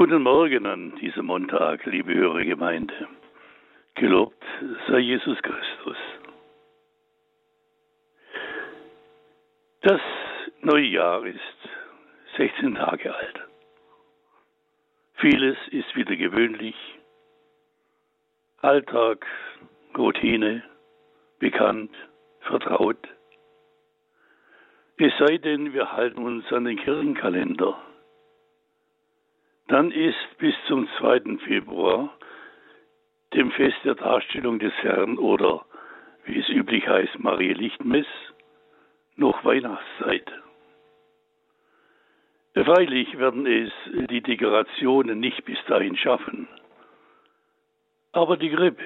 Guten Morgen an diesem Montag, liebe höhere Gemeinde. Gelobt sei Jesus Christus. Das neue Jahr ist 16 Tage alt. Vieles ist wieder gewöhnlich. Alltag, Routine, bekannt, vertraut. Es sei denn, wir halten uns an den Kirchenkalender dann ist bis zum 2. Februar, dem Fest der Darstellung des Herrn oder, wie es üblich heißt, Marie Lichtmess, noch Weihnachtszeit. Freilich werden es die Dekorationen nicht bis dahin schaffen. Aber die Grippe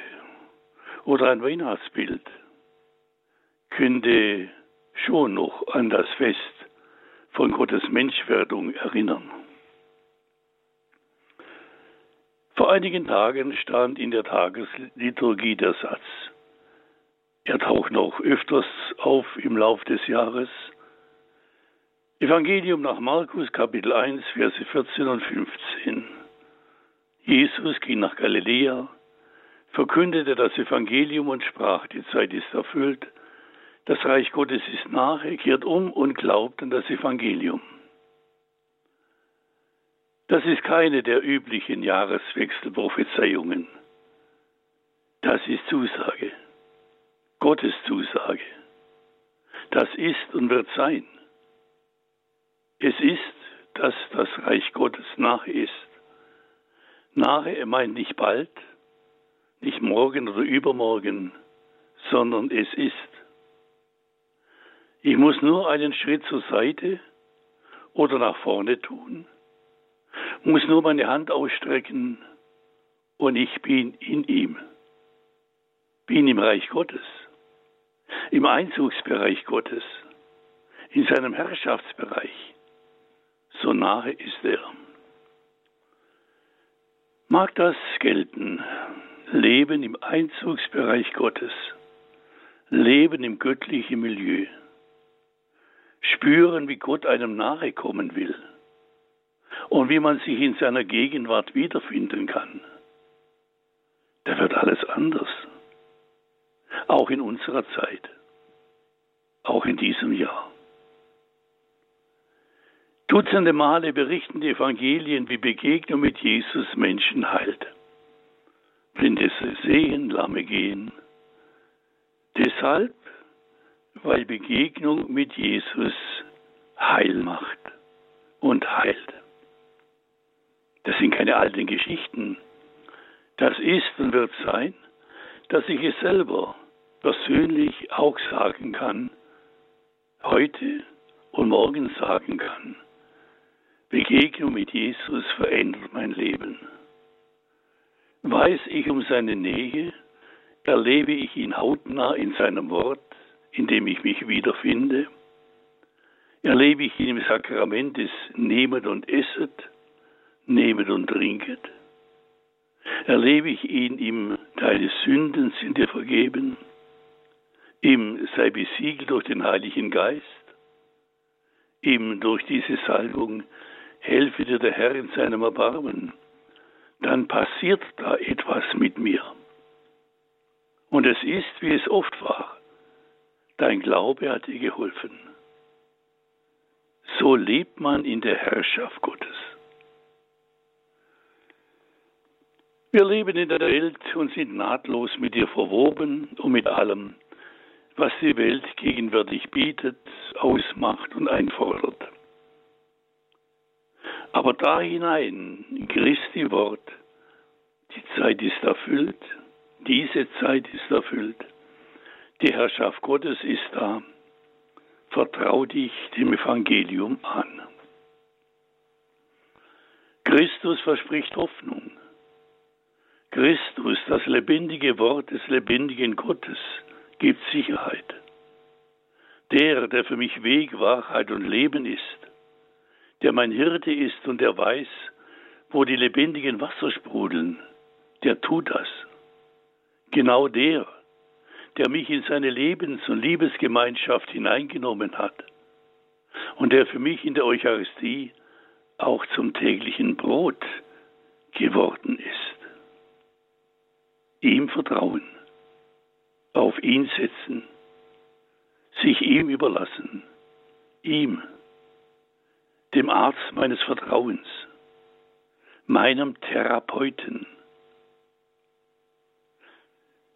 oder ein Weihnachtsbild könnte schon noch an das Fest von Gottes Menschwerdung erinnern. Vor einigen Tagen stand in der Tagesliturgie der Satz. Er taucht noch öfters auf im Lauf des Jahres. Evangelium nach Markus Kapitel 1, Verse 14 und 15. Jesus ging nach Galiläa, verkündete das Evangelium und sprach, die Zeit ist erfüllt, das Reich Gottes ist nahe, kehrt um und glaubt an das Evangelium. Das ist keine der üblichen Jahreswechselprophezeiungen. Das ist Zusage. Gottes Zusage. Das ist und wird sein. Es ist, dass das Reich Gottes nahe ist. Nahe, er meint nicht bald, nicht morgen oder übermorgen, sondern es ist. Ich muss nur einen Schritt zur Seite oder nach vorne tun muss nur meine Hand ausstrecken und ich bin in ihm. Bin im Reich Gottes, im Einzugsbereich Gottes, in seinem Herrschaftsbereich. So nahe ist er. Mag das gelten, Leben im Einzugsbereich Gottes, Leben im göttlichen Milieu, spüren, wie Gott einem nahe kommen will und wie man sich in seiner Gegenwart wiederfinden kann, da wird alles anders. Auch in unserer Zeit, auch in diesem Jahr. Dutzende Male berichten die Evangelien, wie Begegnung mit Jesus Menschen heilt. Blinde sehen, Lahme gehen. Deshalb, weil Begegnung mit Jesus heil macht und heilt. Das sind keine alten Geschichten. Das ist und wird sein, dass ich es selber persönlich auch sagen kann, heute und morgen sagen kann. Begegnung mit Jesus verändert mein Leben. Weiß ich um seine Nähe, erlebe ich ihn hautnah in seinem Wort, in dem ich mich wiederfinde, erlebe ich ihn im Sakrament des Nehmet und Esset, nehmet und trinket? Erlebe ich ihn im Deine Sünden sind dir vergeben? Ihm sei besiegelt durch den Heiligen Geist? Ihm durch diese Salbung helfe dir der Herr in seinem Erbarmen? Dann passiert da etwas mit mir. Und es ist, wie es oft war. Dein Glaube hat dir geholfen. So lebt man in der Herrschaft Gottes. Wir leben in der Welt und sind nahtlos mit ihr verwoben und mit allem, was die Welt gegenwärtig bietet, ausmacht und einfordert. Aber da hinein, Christi Wort, die Zeit ist erfüllt, diese Zeit ist erfüllt, die Herrschaft Gottes ist da, vertrau dich dem Evangelium an. Christus verspricht Hoffnung. Christus, das lebendige Wort des lebendigen Gottes, gibt Sicherheit. Der, der für mich Weg, Wahrheit und Leben ist, der mein Hirte ist und der weiß, wo die lebendigen Wasser sprudeln, der tut das. Genau der, der mich in seine Lebens- und Liebesgemeinschaft hineingenommen hat und der für mich in der Eucharistie auch zum täglichen Brot geworden ist. Ihm vertrauen, auf ihn setzen, sich ihm überlassen, ihm, dem Arzt meines Vertrauens, meinem Therapeuten.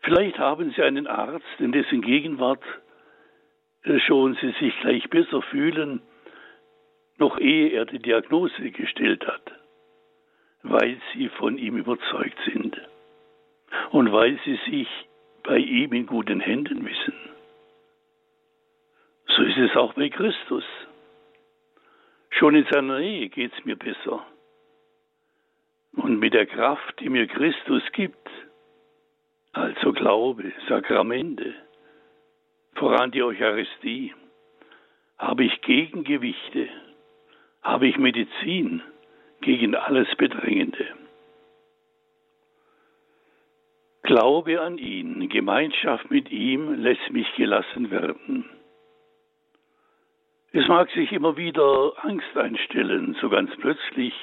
Vielleicht haben Sie einen Arzt, in dessen Gegenwart äh, schon Sie sich gleich besser fühlen, noch ehe er die Diagnose gestellt hat, weil Sie von ihm überzeugt sind und weil Sie sich bei ihm in guten Händen wissen. So ist es auch bei Christus. Schon in seiner Nähe geht es mir besser. Und mit der Kraft, die mir Christus gibt, also Glaube, Sakramente, voran die Eucharistie, habe ich Gegengewichte, habe ich Medizin gegen alles Bedrängende. Glaube an ihn, Gemeinschaft mit ihm lässt mich gelassen werden. Es mag sich immer wieder Angst einstellen, so ganz plötzlich,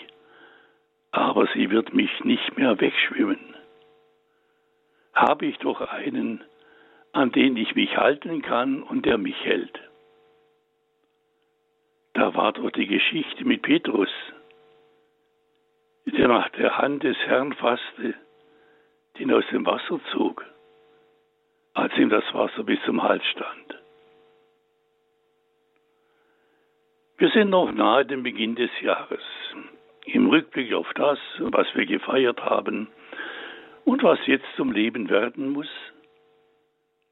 aber sie wird mich nicht mehr wegschwimmen. Habe ich doch einen, an den ich mich halten kann und der mich hält. Da war doch die Geschichte mit Petrus, der nach der Hand des Herrn fasste, den aus dem Wasser zog, als ihm das Wasser bis zum Hals stand. Wir sind noch nahe dem Beginn des Jahres. Im Rückblick auf das, was wir gefeiert haben und was jetzt zum Leben werden muss.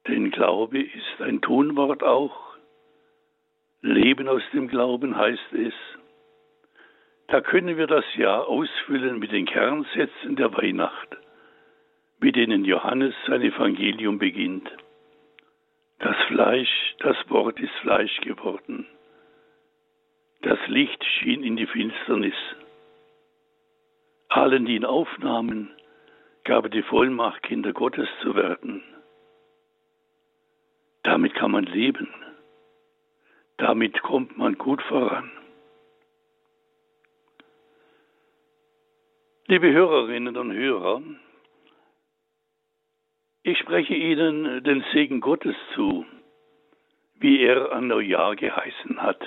Denn Glaube ist ein Tonwort auch. Leben aus dem Glauben heißt es. Da können wir das Jahr ausfüllen mit den Kernsätzen der Weihnacht, mit denen Johannes sein Evangelium beginnt. Das Fleisch, das Wort ist Fleisch geworden. Das Licht schien in die Finsternis. Allen, die ihn aufnahmen, gab er die Vollmacht, Kinder Gottes zu werden. Damit kann man leben. Damit kommt man gut voran. Liebe Hörerinnen und Hörer, ich spreche Ihnen den Segen Gottes zu, wie er an Neujahr geheißen hat.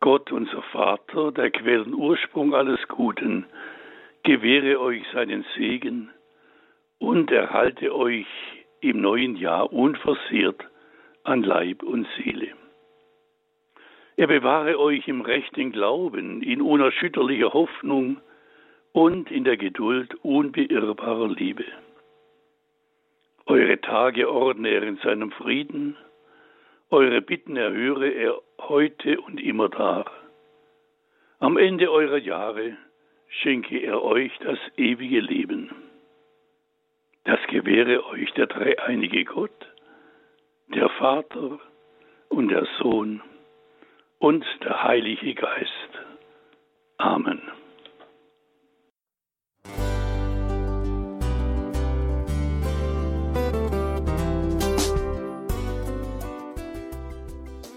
Gott, unser Vater, der Quellenursprung alles Guten, gewähre euch seinen Segen und erhalte euch im neuen Jahr unversehrt an Leib und Seele. Er bewahre euch im rechten Glauben, in unerschütterlicher Hoffnung und in der Geduld unbeirrbarer Liebe. Eure Tage ordne er in seinem Frieden eure Bitten erhöre er heute und immer dar. Am Ende eurer Jahre schenke er euch das ewige Leben. Das gewähre euch der dreieinige Gott, der Vater und der Sohn und der Heilige Geist. Amen.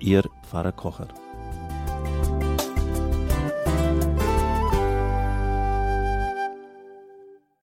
Ihr Pfarrer Kocher.